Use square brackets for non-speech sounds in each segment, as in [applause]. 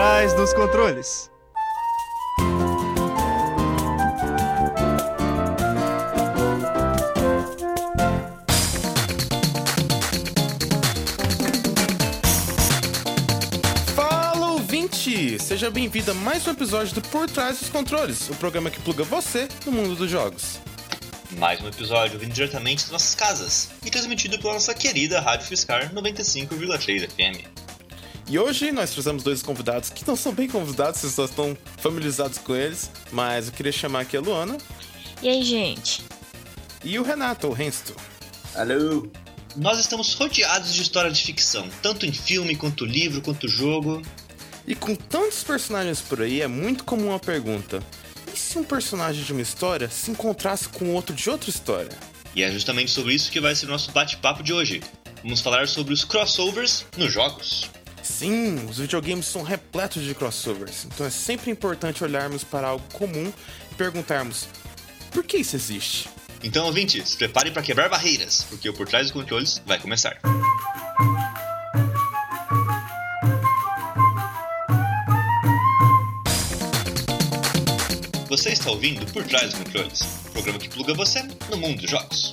trás dos controles. Fala ouvinte! Seja bem-vindo a mais um episódio do Por Trás dos Controles, o programa que pluga você no mundo dos jogos. Mais um episódio vindo diretamente das nossas casas e transmitido pela nossa querida Rádio Fiscar 95,3 FM. E hoje nós trazemos dois convidados que não são bem convidados, vocês só estão familiarizados com eles, mas eu queria chamar aqui a Luana E aí, gente? e o Renato, o Rensto. Alô? Nós estamos rodeados de história de ficção, tanto em filme, quanto livro, quanto jogo. E com tantos personagens por aí, é muito comum a pergunta: e se um personagem de uma história se encontrasse com outro de outra história? E é justamente sobre isso que vai ser o nosso bate-papo de hoje. Vamos falar sobre os crossovers nos jogos. Sim, os videogames são repletos de crossovers, então é sempre importante olharmos para algo comum e perguntarmos: por que isso existe? Então, ouvintes, prepare para quebrar barreiras, porque o Por Trás dos Controles vai começar. Você está ouvindo Por Trás dos Controles, programa que pluga você no mundo dos jogos.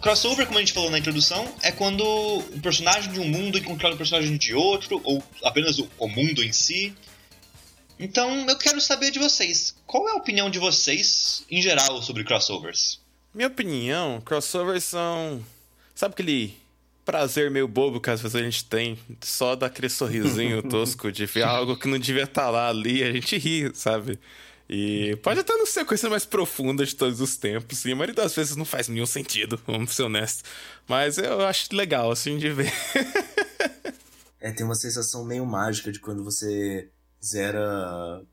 Crossover, como a gente falou na introdução, é quando um personagem de um mundo encontra um personagem de outro, ou apenas o, o mundo em si. Então, eu quero saber de vocês. Qual é a opinião de vocês, em geral, sobre crossovers? Minha opinião, crossovers são. Sabe aquele prazer meio bobo que às vezes a gente tem só daquele sorrisinho [laughs] tosco de ver algo que não devia estar lá ali, a gente ri, sabe? E pode até não ser a coisa mais profunda de todos os tempos, e a maioria das vezes não faz nenhum sentido, vamos ser honestos. Mas eu acho legal, assim, de ver. [laughs] É, tem uma sensação meio mágica de quando você zera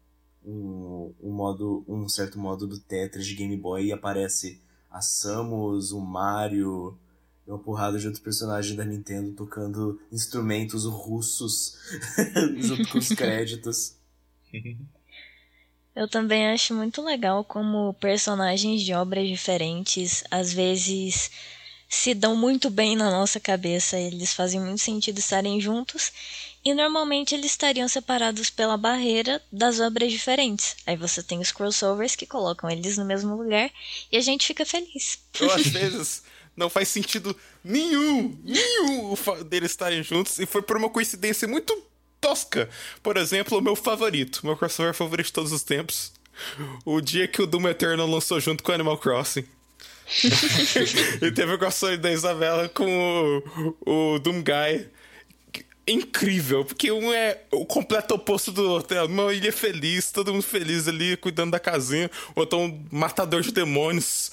um, um modo, um certo modo do Tetris de Game Boy e aparece a Samus, o Mario e uma porrada de outros personagens da Nintendo tocando instrumentos russos [laughs] junto com os [laughs] créditos. Eu também acho muito legal como personagens de obras diferentes às vezes se dão muito bem na nossa cabeça, eles fazem muito sentido estarem juntos e normalmente eles estariam separados pela barreira das obras diferentes. Aí você tem os crossovers que colocam eles no mesmo lugar e a gente fica feliz. Ou às [laughs] vezes não faz sentido nenhum, nenhum deles estarem juntos, e foi por uma coincidência muito tosca. Por exemplo, o meu favorito, meu crossover favorito de todos os tempos. O dia que o Doom Eternal lançou junto com Animal Crossing. [laughs] e teve o crossover da Isabela com o, o Doom Guy. Incrível, porque um é o completo oposto do outro. É uma ilha feliz, todo mundo feliz ali, cuidando da casinha. O outro é um matador de demônios,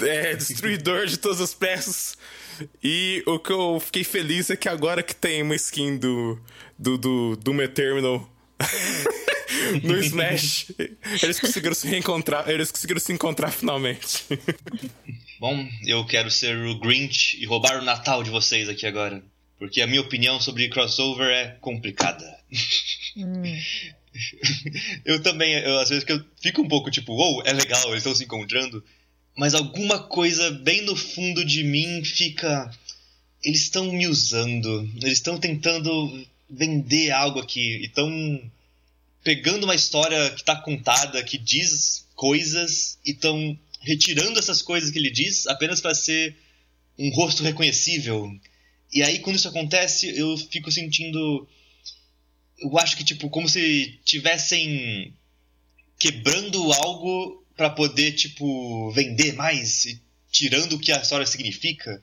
é, destruidor de todas as peças. E o que eu fiquei feliz é que agora que tem uma skin do, do, do Doom Eternal [laughs] no Smash, eles conseguiram se reencontrar, eles conseguiram se encontrar finalmente. [laughs] Bom, eu quero ser o Grinch e roubar o Natal de vocês aqui agora. Porque a minha opinião sobre crossover é complicada. [laughs] eu também, eu, às vezes que eu fico um pouco tipo, uou, é legal, eles estão se encontrando. Mas alguma coisa bem no fundo de mim fica. Eles estão me usando. Eles estão tentando vender algo aqui. Estão pegando uma história que está contada, que diz coisas, e estão retirando essas coisas que ele diz apenas para ser um rosto reconhecível. E aí, quando isso acontece, eu fico sentindo. Eu acho que, tipo, como se tivessem quebrando algo para poder, tipo, vender mais, tirando o que a história significa.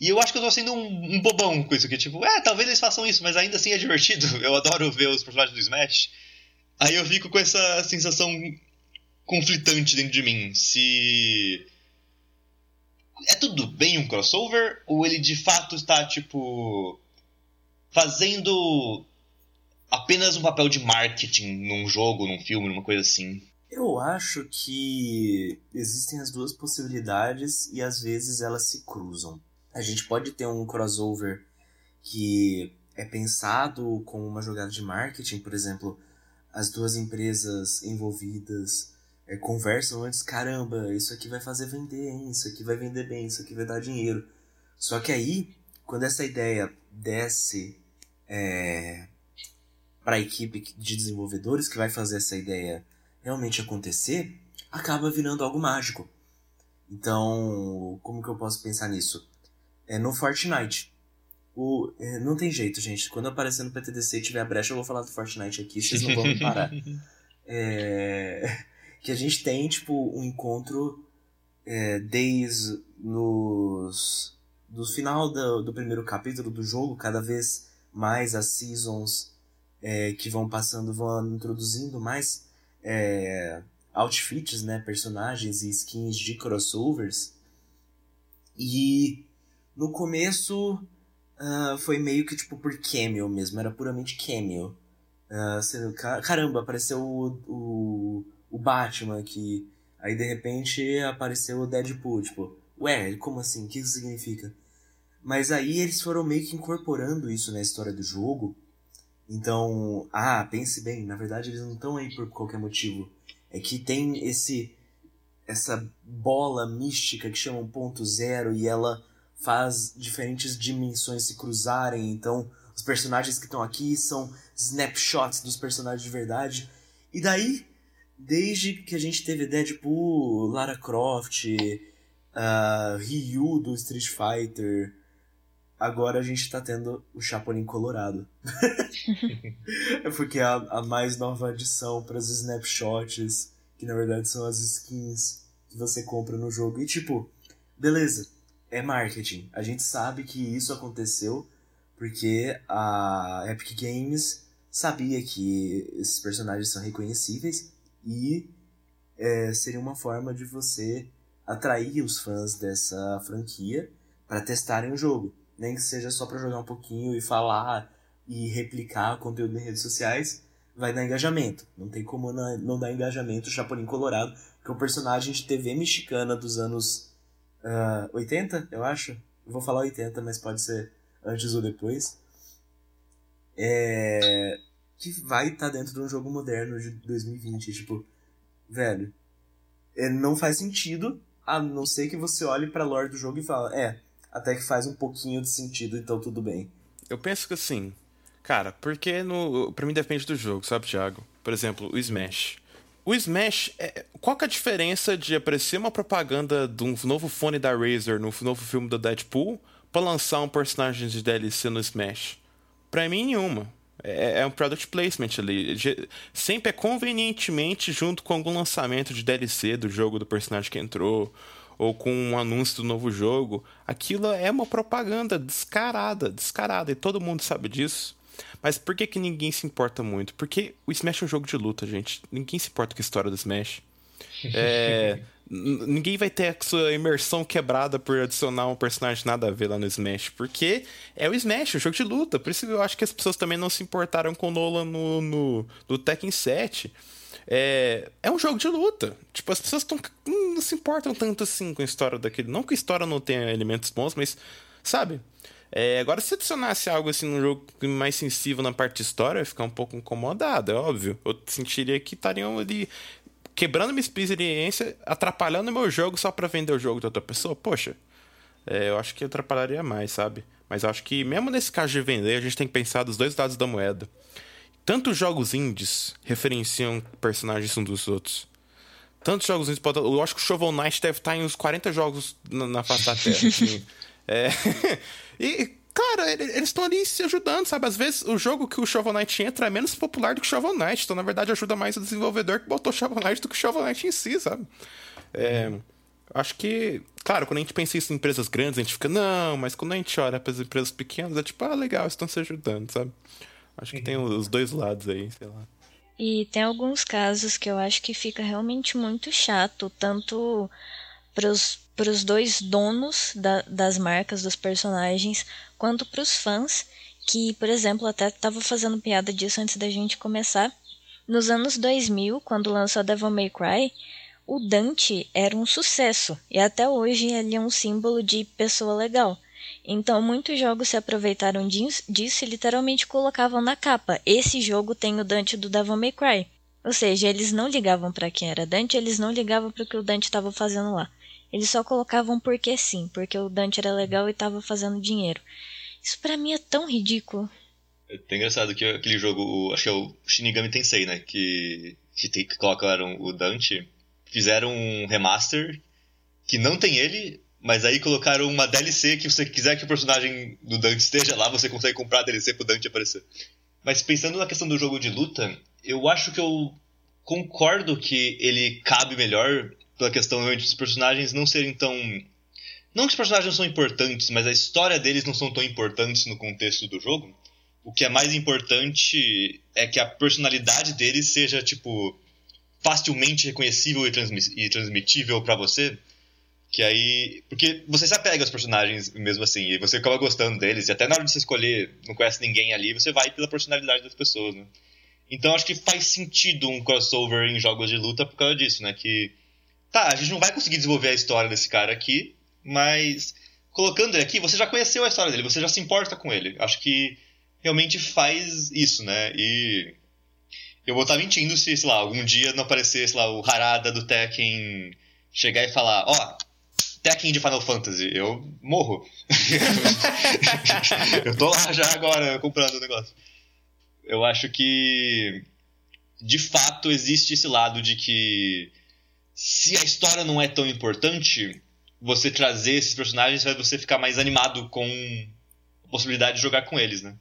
E eu acho que eu tô sendo um, um bobão com isso aqui, tipo, é, talvez eles façam isso, mas ainda assim é divertido. [laughs] Eu adoro ver os personagens do Smash. Aí eu fico com essa sensação conflitante dentro de mim. Se. É tudo bem um crossover? Ou ele de fato está, tipo. fazendo apenas um papel de marketing num jogo, num filme, numa coisa assim? Eu acho que existem as duas possibilidades e às vezes elas se cruzam. A gente pode ter um crossover que é pensado como uma jogada de marketing, por exemplo, as duas empresas envolvidas é, conversam antes, caramba, isso aqui vai fazer vender, hein? Isso aqui vai vender bem, isso aqui vai dar dinheiro. Só que aí, quando essa ideia desce é, para a equipe de desenvolvedores que vai fazer essa ideia realmente acontecer, acaba virando algo mágico. Então, como que eu posso pensar nisso? É no Fortnite. O, é, não tem jeito, gente. Quando aparecer no PTDC e tiver a brecha, eu vou falar do Fortnite aqui, vocês não vão me parar. [laughs] É, [laughs] que a gente tem, tipo, um encontro é, desde nos, do final do, do primeiro capítulo do jogo, cada vez mais as seasons é, que vão passando vão introduzindo mais é, outfits, né, personagens e skins de crossovers. E no começo uh, foi meio que tipo por cameo mesmo, era puramente cameo. Uh, caramba, apareceu o, o, o Batman aqui. Aí de repente apareceu o Deadpool, tipo, ué, como assim? O que isso significa? Mas aí eles foram meio que incorporando isso na história do jogo. Então, ah, pense bem, na verdade eles não estão aí por qualquer motivo. É que tem esse essa bola mística que chama um ponto zero e ela faz diferentes dimensões se cruzarem. Então, os personagens que estão aqui são snapshots dos personagens de verdade. E daí, desde que a gente teve Deadpool, Lara Croft, uh, Ryu do Street Fighter, agora a gente tá tendo o Chapolin Colorado. [laughs] é porque é a, a mais nova adição para os snapshots, que na verdade são as skins que você compra no jogo. E tipo, beleza, é marketing. A gente sabe que isso aconteceu porque a Epic Games sabia que esses personagens são reconhecíveis e é, seria uma forma de você atrair os fãs dessa franquia para testarem o jogo nem que seja só para jogar um pouquinho e falar e replicar conteúdo em redes sociais, vai dar engajamento. Não tem como não dar engajamento o Chapolin Colorado, que é um personagem de TV mexicana dos anos uh, ah, 80, eu acho. Eu vou falar 80, mas pode ser antes ou depois. É... Que vai estar tá dentro de um jogo moderno de 2020. Tipo, velho, é, não faz sentido, a não ser que você olhe pra lore do jogo e fala, é, até que faz um pouquinho de sentido, então tudo bem. Eu penso que assim, cara, porque no, pra mim depende do jogo, sabe, Thiago? Por exemplo, o Smash. O Smash, é, qual que é a diferença de aparecer uma propaganda de um novo fone da Razer no novo filme do Deadpool para lançar um personagem de DLC no Smash? Pra mim, nenhuma. É, é um product placement ali. Sempre é convenientemente junto com algum lançamento de DLC do jogo do personagem que entrou ou com um anúncio do novo jogo, aquilo é uma propaganda descarada, descarada, e todo mundo sabe disso. Mas por que, que ninguém se importa muito? Porque o Smash é um jogo de luta, gente. Ninguém se importa com a história do Smash. [laughs] É, ninguém vai ter a sua imersão quebrada por adicionar um personagem nada a ver lá no Smash. Porque é o Smash, é um jogo de luta. Por isso eu acho que as pessoas também não se importaram com o Nolan no, no, no Tekken 7. É, é um jogo de luta. Tipo, as pessoas tão, não se importam tanto assim com a história daquele. Não que a história não tenha elementos bons, mas, sabe? É, agora, se adicionasse algo assim num jogo mais sensível na parte de história, eu ia ficar um pouco incomodado, é óbvio. Eu sentiria que estariam ali quebrando minha experiência, atrapalhando meu jogo só para vender o jogo de outra pessoa. Poxa, é, eu acho que atrapalharia mais, sabe? Mas acho que mesmo nesse caso de vender, a gente tem que pensar dos dois lados da moeda. Tantos jogos indies referenciam personagens uns dos outros. Tantos jogos indies. Eu acho que o Shovel Knight deve estar em uns 40 jogos na, na face da Terra. assim. [laughs] é... [laughs] e, cara, eles estão ali se ajudando, sabe? Às vezes o jogo que o Shovel Knight entra é menos popular do que o Shovel Knight. Então, na verdade, ajuda mais o desenvolvedor que botou o Shovel Knight do que o Shovel Knight em si, sabe? É... Acho que, claro, quando a gente pensa isso em empresas grandes, a gente fica, não, mas quando a gente olha para as empresas pequenas, é tipo, ah, legal, estão se ajudando, sabe? Acho que tem os dois lados aí, sei lá. E tem alguns casos que eu acho que fica realmente muito chato, tanto para os dois donos da, das marcas dos personagens, quanto para os fãs, que, por exemplo, até estava fazendo piada disso antes da gente começar. Nos anos 2000, quando lançou Devil May Cry, o Dante era um sucesso, e até hoje ele é um símbolo de pessoa legal. Então, muitos jogos se aproveitaram disso e literalmente colocavam na capa: esse jogo tem o Dante do Devil May Cry. Ou seja, eles não ligavam para quem era Dante, eles não ligavam para o que o Dante estava fazendo lá. Eles só colocavam porque sim, porque o Dante era legal e estava fazendo dinheiro. Isso para mim é tão ridículo. É engraçado que aquele jogo, acho que é o Shinigami Tensei, né? Que, que, que colocaram o Dante. Fizeram um remaster que não tem ele, mas aí colocaram uma DLC que você quiser que o personagem do Dante esteja lá, você consegue comprar a DLC pro Dante aparecer. Mas pensando na questão do jogo de luta, eu acho que eu concordo que ele cabe melhor pela questão de os personagens não serem tão. Não que os personagens não são importantes, mas a história deles não são tão importantes no contexto do jogo. O que é mais importante é que a personalidade deles seja, tipo, facilmente reconhecível e transmitível para você. Que aí. Porque você se apega aos personagens mesmo assim, e você acaba gostando deles, e até na hora de você escolher, não conhece ninguém ali, você vai pela personalidade das pessoas, né? Então acho que faz sentido um crossover em jogos de luta por causa disso, né? Que. Tá, a gente não vai conseguir desenvolver a história desse cara aqui, mas colocando ele aqui, você já conheceu a história dele, você já se importa com ele. Acho que realmente faz isso, né? E eu vou estar mentindo se, sei lá, algum dia não aparecer, sei lá, o Harada do Tekken chegar e falar, ó, oh, Tekken de Final Fantasy, eu morro. [laughs] eu tô lá já agora comprando o negócio. Eu acho que de fato existe esse lado de que se a história não é tão importante, você trazer esses personagens vai você ficar mais animado com a possibilidade de jogar com eles, né?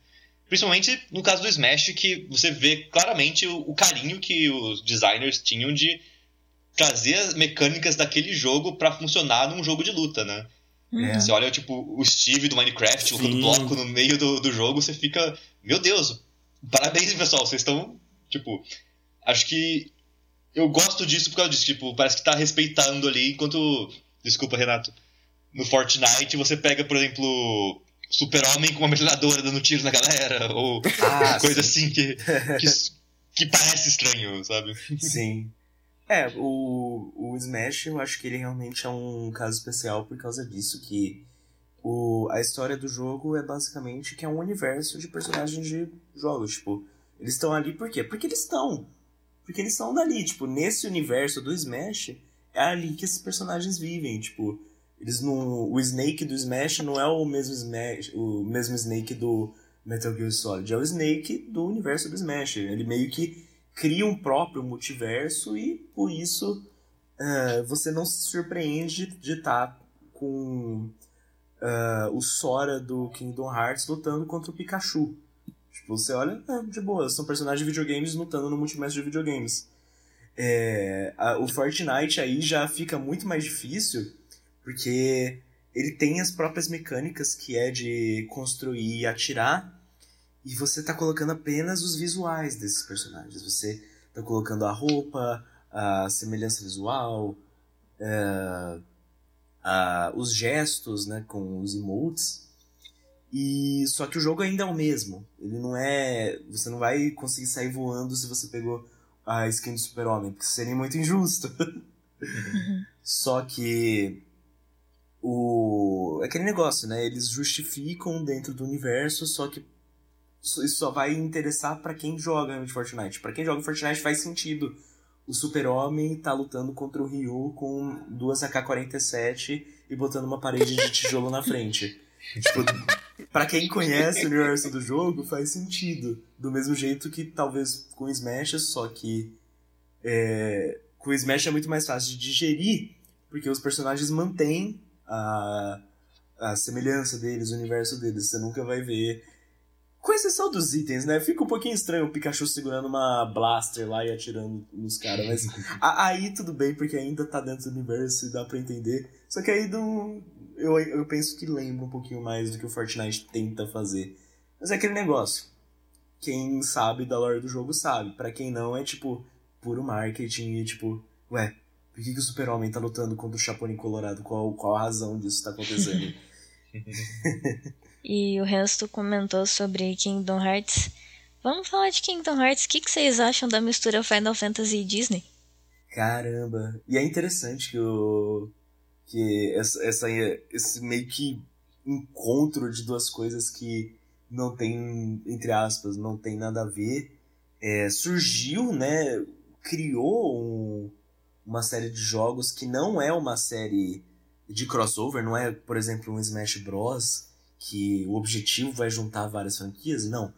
Principalmente no caso do Smash, que você vê claramente o, o carinho que os designers tinham de trazer as mecânicas daquele jogo para funcionar num jogo de luta, né? É. Você olha, tipo, o Steve do Minecraft colocando bloco no meio do, do jogo, você fica, meu Deus, parabéns, pessoal, vocês estão, tipo, acho que eu gosto disso por causa disso, tipo, parece que tá respeitando ali, enquanto, desculpa, Renato, no Fortnite você pega, por exemplo, Super-Homem com uma metralhadora dando tiro na galera, ou ah, coisa sim. assim que, que, [laughs] que parece estranho, sabe? Sim. É, o, o Smash eu acho que ele realmente é um caso especial por causa disso, que o, a história do jogo é basicamente que é um universo de personagens de jogos, tipo, eles estão ali por quê? Porque eles estão. Porque eles estão dali, tipo, nesse universo do Smash, é ali que esses personagens vivem, tipo, eles não, o Snake do Smash não é o mesmo Smash, o mesmo Snake do Metal Gear Solid, é o Snake do universo do Smash. Ele meio que cria um próprio multiverso e por isso uh, você não se surpreende de estar com uh, o Sora do Kingdom Hearts lutando contra o Pikachu. Tipo, você olha, é, de boa, são personagens de videogames lutando no multiverso de videogames. É, a, o Fortnite aí já fica muito mais difícil porque ele tem as próprias mecânicas que é de construir e atirar e você tá colocando apenas os visuais desses personagens. Você tá colocando a roupa, a semelhança visual, é, a, os gestos, né, com os emotes. E só que o jogo ainda é o mesmo. Ele não é, você não vai conseguir sair voando se você pegou a skin do Super-Homem, porque seria muito injusto. Uhum. [laughs] só que o é aquele negócio, né? Eles justificam dentro do universo, só que isso só vai interessar para quem joga de Fortnite. Para quem joga Fortnite faz sentido. O Super-Homem tá lutando contra o Ryu com duas AK-47 e botando uma parede de tijolo na frente. Tipo, pra quem conhece o universo do jogo, faz sentido. Do mesmo jeito que talvez com Smash, só que é, com Smash é muito mais fácil de digerir, porque os personagens mantêm a, a semelhança deles, o universo deles. Você nunca vai ver com exceção dos itens, né? Fica um pouquinho estranho o Pikachu segurando uma blaster lá e atirando nos caras, mas [laughs] aí tudo bem, porque ainda tá dentro do universo e dá pra entender. Só que aí não, eu, eu penso que lembra um pouquinho mais do que o Fortnite tenta fazer. Mas é aquele negócio. Quem sabe da lore do jogo sabe. para quem não, é tipo, puro marketing e tipo, ué, por que, que o Super-Homem tá lutando contra o Chapolin Colorado? Qual, qual a razão disso tá acontecendo? [laughs] E o resto comentou sobre Kingdom Hearts. Vamos falar de Kingdom Hearts. O que, que vocês acham da mistura Final Fantasy e Disney? Caramba! E é interessante que o. que essa, essa, esse meio que encontro de duas coisas que não tem, entre aspas, não tem nada a ver, é, surgiu, né? Criou um, uma série de jogos que não é uma série de crossover, não é, por exemplo, um Smash Bros que o objetivo vai juntar várias franquias, não.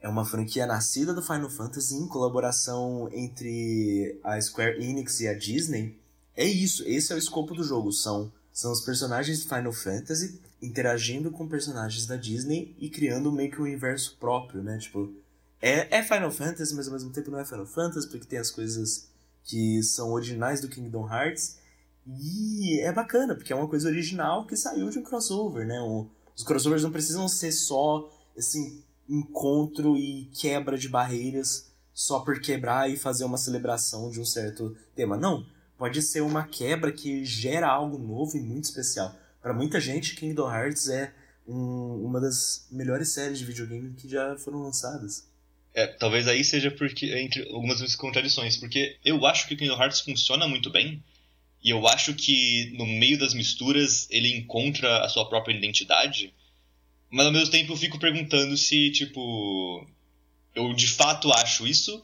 é uma franquia nascida do Final Fantasy em colaboração entre a Square Enix e a Disney. É isso, esse é o escopo do jogo. São, são os personagens de Final Fantasy interagindo com personagens da Disney e criando meio que um universo próprio, né? Tipo, é, é Final Fantasy, mas ao mesmo tempo não é Final Fantasy, porque tem as coisas que são originais do Kingdom Hearts. E é bacana, porque é uma coisa original que saiu de um crossover, né? Um, os crossovers não precisam ser só esse encontro e quebra de barreiras só por quebrar e fazer uma celebração de um certo tema. Não, pode ser uma quebra que gera algo novo e muito especial. Para muita gente, Kingdom Hearts é um, uma das melhores séries de videogame que já foram lançadas. É, talvez aí seja porque entre algumas contradições, porque eu acho que Kingdom Hearts funciona muito bem, e eu acho que no meio das misturas ele encontra a sua própria identidade, mas ao mesmo tempo eu fico perguntando se, tipo, eu de fato acho isso,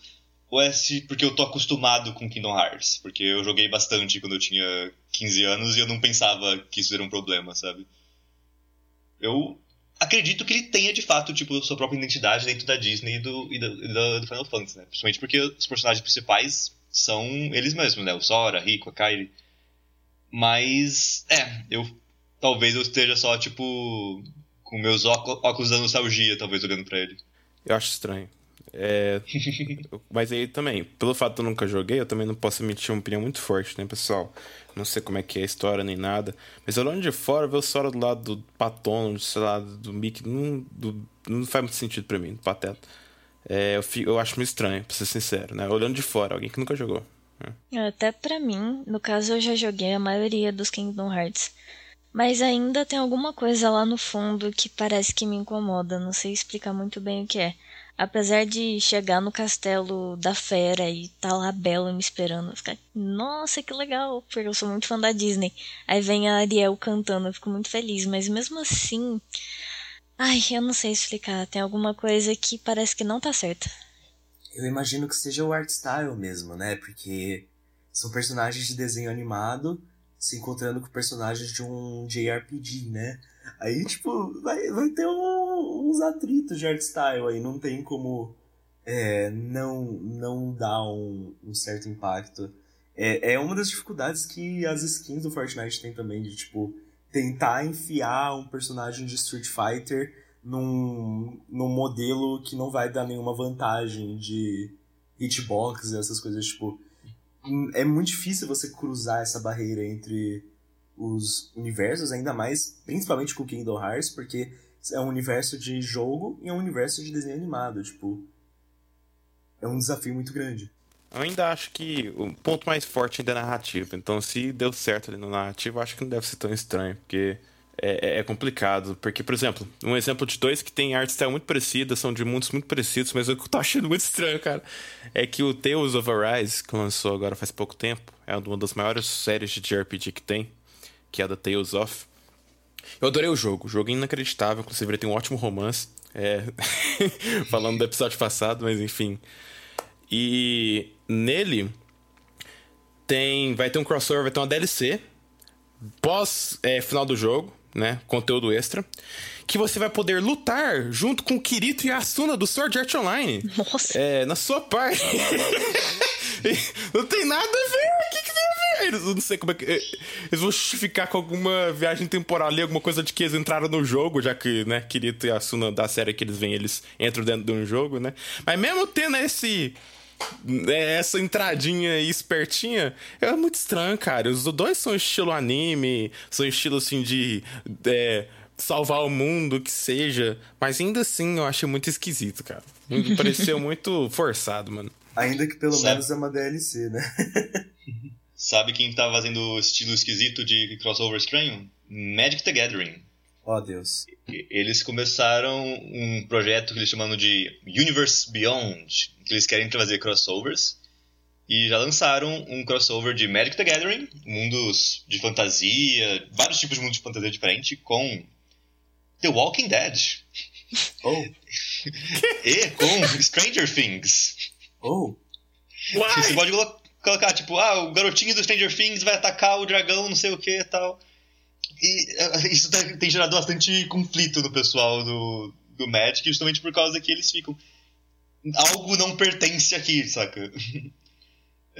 ou é se porque eu tô acostumado com Kingdom Hearts, porque eu joguei bastante quando eu tinha 15 anos e eu não pensava que isso era um problema, sabe? Eu acredito que ele tenha de fato tipo sua própria identidade dentro da Disney e do, e do, do Final Fantasy, né? Principalmente porque os personagens principais são eles mesmos, né? O Sora, Rico, a Kairi. Mas, é, eu talvez eu esteja só tipo com meus óculos da nostalgia, talvez olhando para ele. Eu acho estranho. É... [laughs] Mas aí também, pelo fato de eu nunca joguei, eu também não posso emitir uma opinião muito forte, né, pessoal? Não sei como é que é a história nem nada. Mas olhando de fora, ver o Sora do lado do Patono, sei lá, do Mickey, não, do, não faz muito sentido para mim, do Pateta. É, eu, fico, eu acho meio estranho, pra ser sincero, né? Olhando de fora, alguém que nunca jogou. Né? Até para mim, no caso eu já joguei a maioria dos Kingdom Hearts. Mas ainda tem alguma coisa lá no fundo que parece que me incomoda, não sei explicar muito bem o que é. Apesar de chegar no castelo da fera e tá lá a Bela me esperando, ficar, nossa, que legal, porque eu sou muito fã da Disney. Aí vem a Ariel cantando, eu fico muito feliz, mas mesmo assim, ai, eu não sei explicar, tem alguma coisa que parece que não tá certa. Eu imagino que seja o art style mesmo, né? Porque são personagens de desenho animado se encontrando com personagens de um JRPG, né? Aí, tipo, vai, vai ter um, uns atritos de art style aí, não tem como é, não, não dar um, um certo impacto. É, é uma das dificuldades que as skins do Fortnite tem também, de, tipo, tentar enfiar um personagem de Street Fighter num, num modelo que não vai dar nenhuma vantagem de hitbox e essas coisas, tipo... É muito difícil você cruzar essa barreira entre os universos, ainda mais, principalmente com Kingdom Hearts, porque é um universo de jogo e é um universo de desenho animado, tipo, é um desafio muito grande. Eu ainda acho que o ponto mais forte ainda é narrativa. Então, se deu certo ali no narrativo, acho que não deve ser tão estranho, porque é, é, é, complicado. Porque, por exemplo, um exemplo de dois que tem arte style muito parecida, são de mundos muito parecidos, mas o que eu [laughs] tô achando muito estranho, cara, é que o Tales of Arise, que lançou agora faz pouco tempo, é uma das maiores séries de JRPG que tem que é da Tales of. Eu adorei o jogo, o jogo é inacreditável, inclusive ele tem um ótimo romance. É... [laughs] Falando do episódio passado, mas enfim. E nele tem. Vai ter um crossover, vai ter uma DLC. Pós é, final do jogo, né? Conteúdo extra. Que você vai poder lutar junto com o Kirito e a Asuna do Sword Art Online. Nossa. É, na sua parte. [laughs] Não tem nada a ver. O que, que tem a ver? Eles, não sei como é que. Eh, eles vão justificar com alguma viagem temporal ali, alguma coisa de que eles entraram no jogo, já que, né, Kirito e Asuna da série que eles vêm, eles entram dentro de um jogo, né? Mas mesmo tendo esse. Né, essa entradinha espertinha é muito estranho, cara. Os dois são estilo anime, são estilo assim de. É, salvar o mundo, que seja. Mas ainda assim eu achei muito esquisito, cara. [laughs] Pareceu muito forçado, mano. Ainda que pelo Sabe... menos é uma DLC, né? [laughs] Sabe quem tá fazendo estilo esquisito de crossover estranho? Magic the Gathering. Oh, Deus. Eles começaram um projeto que eles chamam de Universe Beyond, que eles querem trazer crossovers. E já lançaram um crossover de Magic the Gathering, mundos de fantasia, vários tipos de mundos de fantasia diferente, com The Walking Dead. [laughs] Oh. e com Stranger Things. Oh. Why? Você pode colocar, tipo, ah, o garotinho do Stranger Things vai atacar o dragão, não sei o que e tal. E eh, [laughs] isso tem gerado bastante conflito no pessoal do, do Magic, justamente por causa que eles ficam. algo não pertence aqui, saca? [laughs]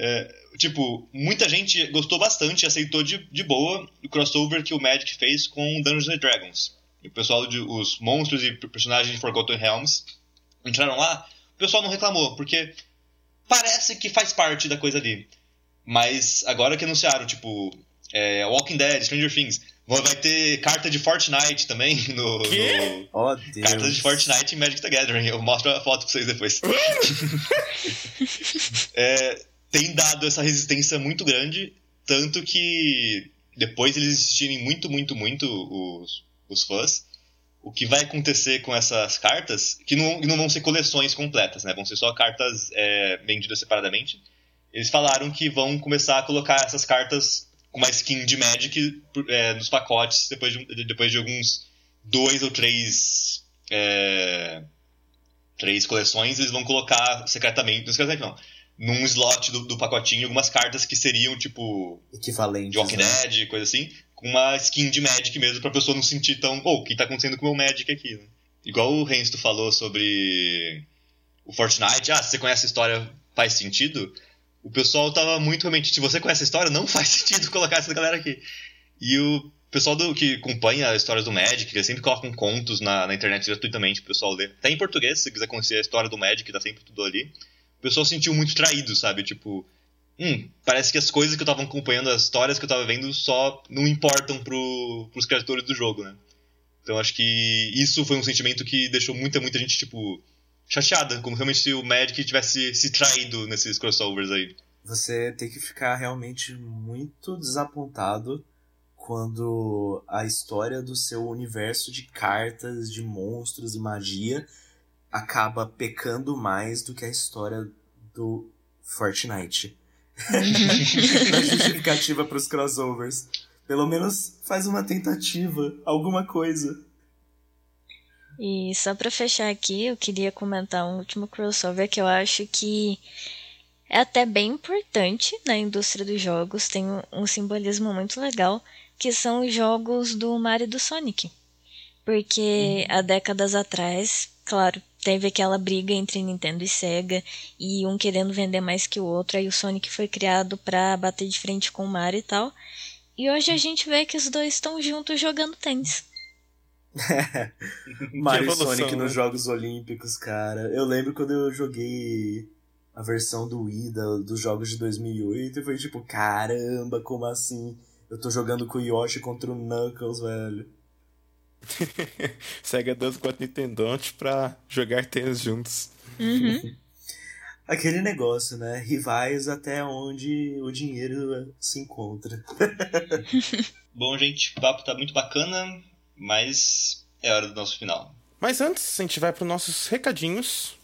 É, tipo, muita gente gostou bastante aceitou de, de boa o crossover que o Magic fez com Dungeons and Dragons. E o pessoal, de, os monstros e personagens de Forgotten Realms entraram lá, o pessoal não reclamou, porque parece que faz parte da coisa ali. Mas agora que anunciaram, tipo, é, Walking Dead, Stranger Things, vai ter carta de Fortnite também [laughs] no. Quê? no Oh, Deus. carta de Fortnite em Magic the Gathering. Eu mostro a foto pra vocês depois. [laughs] É, tem dado essa resistência muito grande, tanto que depois eles insistirem muito, muito, muito os, os fãs, o que vai acontecer com essas cartas, que não, que não vão ser coleções completas, né? Vão ser só cartas é, vendidas separadamente. Eles falaram que vão começar a colocar essas cartas uma skin de Magic é, nos pacotes depois de, depois de alguns dois ou três é, três coleções, eles vão colocar secretamente, não secretamente não, num slot do, do pacotinho algumas cartas que seriam tipo Equivalente. de Walking né? Dead, coisa assim, com uma skin de Magic mesmo, pra pessoa não sentir tão, oh, o que tá acontecendo com o meu Magic aqui, né? Igual o Rensto falou sobre o Fortnite, ah, se você conhece a história, faz sentido. O pessoal tava muito realmente, se você conhece a história, não [laughs] faz sentido colocar essa galera aqui. E o pessoal do, que acompanha as histórias do Magic, eles sempre colocam contos na, na internet gratuitamente pro pessoal ler. Até em português, se quiser conhecer a história do Magic, tá sempre tudo ali. O pessoal se sentiu muito traído, sabe? Tipo, hum, parece que as coisas que eu tava acompanhando, as histórias que eu tava vendo, só não importam pro, pros criadores do jogo, né? Então acho que isso foi um sentimento que deixou muita, muita gente, tipo, chateada, como realmente se o Magic tivesse se traído nesses crossovers aí. Você tem que ficar realmente muito desapontado quando a história do seu universo de cartas, de monstros e magia acaba pecando mais do que a história do Fortnite. [laughs] Na justificativa pros crossovers. Pelo menos faz uma tentativa, alguma coisa. E só pra fechar aqui, eu queria comentar um último crossover que eu acho que é até bem importante na indústria dos jogos, tem um, simbolismo muito legal, que são os jogos do Mario e do Sonic. Porque há décadas atrás, claro, teve aquela briga entre Nintendo e Sega, e um querendo vender mais que o outro, aí o Sonic foi criado pra bater de frente com o Mario e tal. E hoje a gente vê que os dois estão juntos jogando tênis. [laughs] Mario e evolução, Sonic né? nos Jogos Olímpicos, cara. Eu lembro quando eu joguei a versão do Wii da- dos jogos de 2008 e foi tipo, caramba, como assim? Eu tô jogando com o Yoshi contra o Knuckles, velho. [laughs] Sega 12 4 Nintendonte pra jogar tênis juntos. Uhum. [laughs] Aquele negócio, né? Rivais até onde o dinheiro se encontra. Bom, gente, o papo tá muito bacana, mas é hora do nosso final. Mas antes, a gente vai para nossos recadinhos.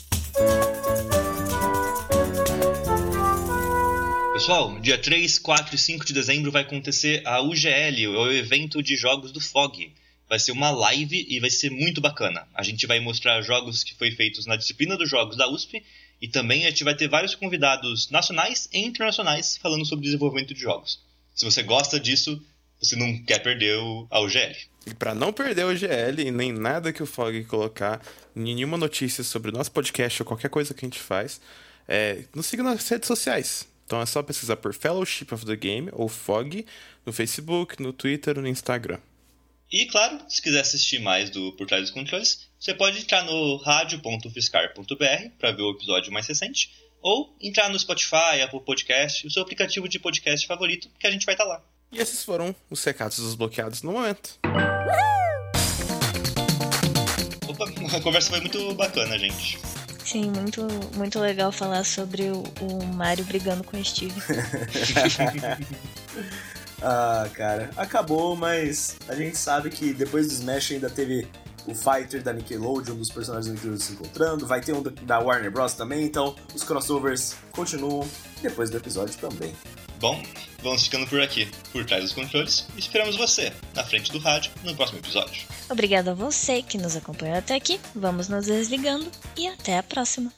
Pessoal, dia 3, 4 e 5 de dezembro vai acontecer a UGL, o evento de jogos do FOG. Vai ser uma live e vai ser muito bacana. A gente vai mostrar jogos que foi feitos na disciplina dos jogos da USP e também a gente vai ter vários convidados nacionais e internacionais falando sobre desenvolvimento de jogos. Se você gosta disso, você não quer perder o, a UGL. E para não perder o GL e nem nada que o Fog colocar, nenhuma notícia sobre o nosso podcast ou qualquer coisa que a gente faz, é, nos siga nas redes sociais. Então é só pesquisar por Fellowship of the Game ou Fog no Facebook, no Twitter ou no Instagram. E claro, se quiser assistir mais do Por Trás dos Controles, você pode entrar no radio.fiscar.br para ver o episódio mais recente, ou entrar no Spotify, Apple Podcast, o seu aplicativo de podcast favorito, que a gente vai estar lá. E esses foram os recados desbloqueados no momento. Opa, a conversa foi muito bacana, gente. Sim, muito, muito legal falar sobre o, o Mario brigando com o Steve. [laughs] Ah, cara, acabou, mas a gente sabe que depois do Smash ainda teve o Fighter da Nickelodeon, um dos personagens da Nickelodeon se encontrando, vai ter um da- da Warner Bros. também, então os crossovers continuam depois do episódio também. Bom, vamos ficando por aqui, por trás dos controles, e esperamos você, na frente do rádio, no próximo episódio. Obrigada a você que nos acompanhou até aqui. Vamos nos desligando e até a próxima.